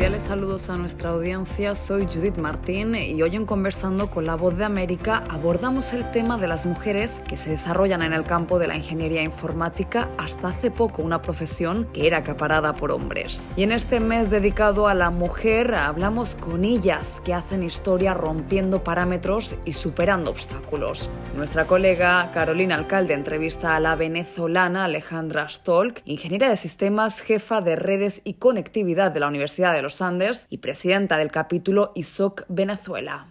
Cordiales saludos a nuestra audiencia, soy Judith Martín y hoy en Conversando con la Voz de América abordamos el tema de las mujeres que se desarrollan en el campo de la ingeniería informática hasta hace poco una profesión que era acaparada por hombres. Y en este mes dedicado a la mujer hablamos con ellas que hacen historia rompiendo parámetros y superando obstáculos. Nuestra colega Carolina Alcalde entrevista a la venezolana Alejandra Stolk, ingeniera de sistemas, jefa de redes y conectividad de la Universidad de los Andes y presidenta del capítulo ISOC Venezuela.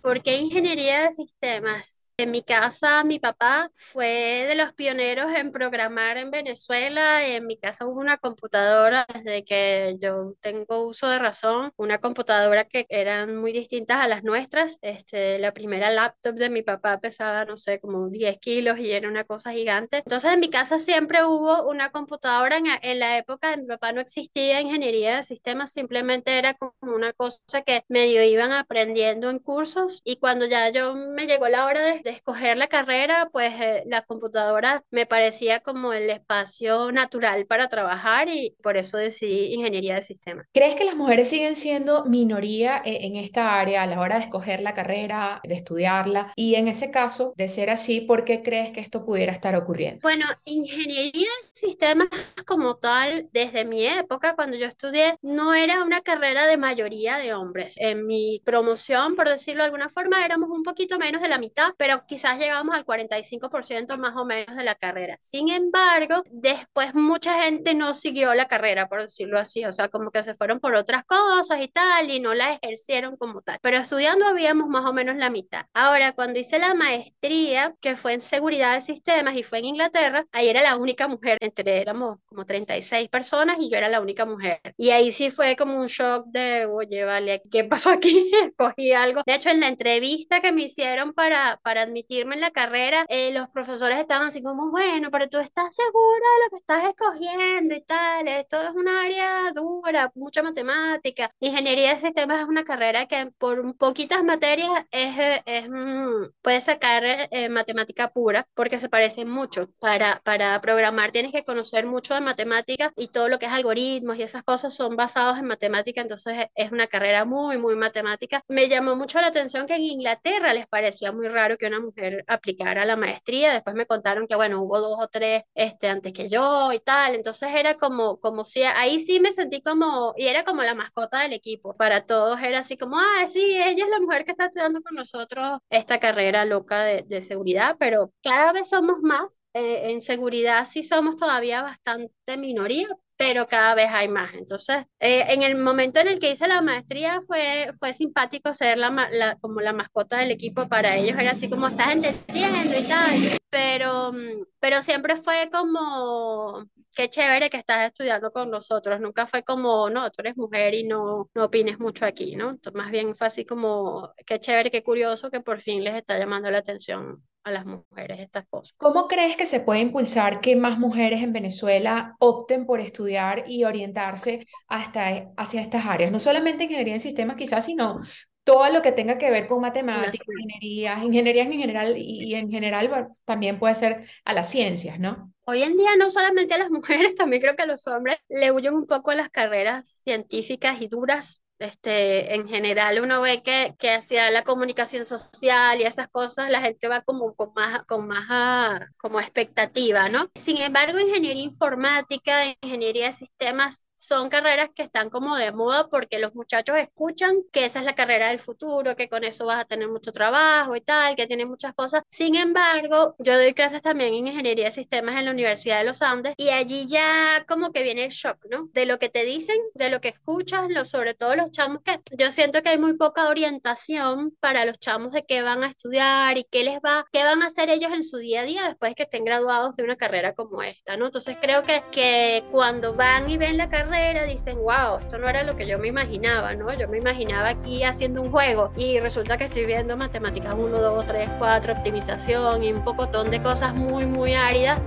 ¿Por qué ingeniería de sistemas? En mi casa, mi papá fue de los pioneros en programar en Venezuela. En mi casa hubo una computadora desde que yo tengo uso de razón, una computadora que eran muy distintas a las nuestras. Este, la primera laptop de mi papá pesaba, no sé, como 10 kilos y era una cosa gigante. Entonces, en mi casa siempre hubo una computadora. En, en la época de mi papá no existía ingeniería de sistemas, simplemente era como una cosa que medio iban aprendiendo en cursos. Y cuando ya yo me llegó la hora de de escoger la carrera, pues eh, la computadora me parecía como el espacio natural para trabajar y por eso decidí ingeniería de sistemas. ¿Crees que las mujeres siguen siendo minoría eh, en esta área a la hora de escoger la carrera, de estudiarla? Y en ese caso, de ser así, ¿por qué crees que esto pudiera estar ocurriendo? Bueno, ingeniería de sistemas como tal, desde mi época, cuando yo estudié, no era una carrera de mayoría de hombres. En mi promoción, por decirlo de alguna forma, éramos un poquito menos de la mitad, pero quizás llegamos al 45% más o menos de la carrera. Sin embargo, después mucha gente no siguió la carrera, por decirlo así, o sea, como que se fueron por otras cosas y tal, y no la ejercieron como tal. Pero estudiando habíamos más o menos la mitad. Ahora, cuando hice la maestría, que fue en seguridad de sistemas y fue en Inglaterra, ahí era la única mujer, entre éramos como 36 personas y yo era la única mujer. Y ahí sí fue como un shock de, oye, vale, ¿qué pasó aquí? Cogí algo. De hecho, en la entrevista que me hicieron para, para admitirme en la carrera, eh, los profesores estaban así como, bueno, pero tú estás segura de lo que estás escogiendo y tal, esto es un área dura, mucha matemática. Ingeniería de sistemas es una carrera que por poquitas materias es, es mm, puede sacar eh, matemática pura porque se parece mucho. Para, para programar tienes que conocer mucho de matemática y todo lo que es algoritmos y esas cosas son basados en matemática, entonces es una carrera muy, muy matemática. Me llamó mucho la atención que en Inglaterra les parecía muy raro que una mujer aplicara la maestría. Después me contaron que, bueno, hubo dos o tres este, antes que yo y tal. Entonces era como, como si, ahí sí me sentí como, y era como la mascota del equipo. Para todos era así como, ah, sí, ella es la mujer que está estudiando con nosotros esta carrera loca de, de seguridad, pero cada vez somos más. Eh, en seguridad sí somos todavía bastante minoría, pero cada vez hay más. Entonces, eh, en el momento en el que hice la maestría fue, fue simpático ser la, como la mascota del equipo para ellos, era así como estás entendiendo y tal, pero, pero siempre fue como, qué chévere que estás estudiando con nosotros, nunca fue como, no, tú eres mujer y no, no opines mucho aquí, ¿no? Entonces, más bien fue así como, qué chévere, qué curioso que por fin les está llamando la atención a las mujeres estas cosas. ¿Cómo crees que se puede impulsar que más mujeres en Venezuela opten por estudiar y orientarse hasta, hacia estas áreas? No solamente ingeniería en sistemas quizás, sino todo lo que tenga que ver con matemáticas, ingeniería, ingeniería en general y, en general también puede ser a las ciencias, ¿no? Hoy en día no solamente a las mujeres, también creo que a los hombres le huyen un poco a las carreras científicas y duras este, en general uno ve que, que hacia la comunicación social y esas cosas la gente va como con más, con más ah, como expectativa, ¿no? Sin embargo, ingeniería informática, ingeniería de sistemas son carreras que están como de moda porque los muchachos escuchan que esa es la carrera del futuro, que con eso vas a tener mucho trabajo y tal, que tiene muchas cosas. Sin embargo, yo doy clases también en ingeniería de sistemas en la Universidad de los Andes y allí ya como que viene el shock, ¿no? De lo que te dicen, de lo que escuchas, lo, sobre todo los chamos que yo siento que hay muy poca orientación para los chamos de qué van a estudiar y qué les va, qué van a hacer ellos en su día a día después que estén graduados de una carrera como esta, ¿no? Entonces creo que, que cuando van y ven la carrera dicen, wow, esto no era lo que yo me imaginaba, ¿no? Yo me imaginaba aquí haciendo un juego y resulta que estoy viendo matemáticas 1, 2, 3, 4, optimización y un pocotón de cosas muy, muy áridas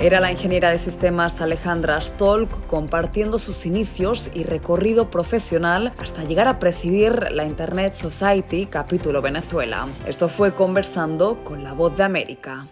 era la ingeniera de sistemas Alejandra Stolk compartiendo sus inicios y recorrido profesional hasta llegar a presidir la Internet Society capítulo Venezuela. Esto fue conversando con la voz de América.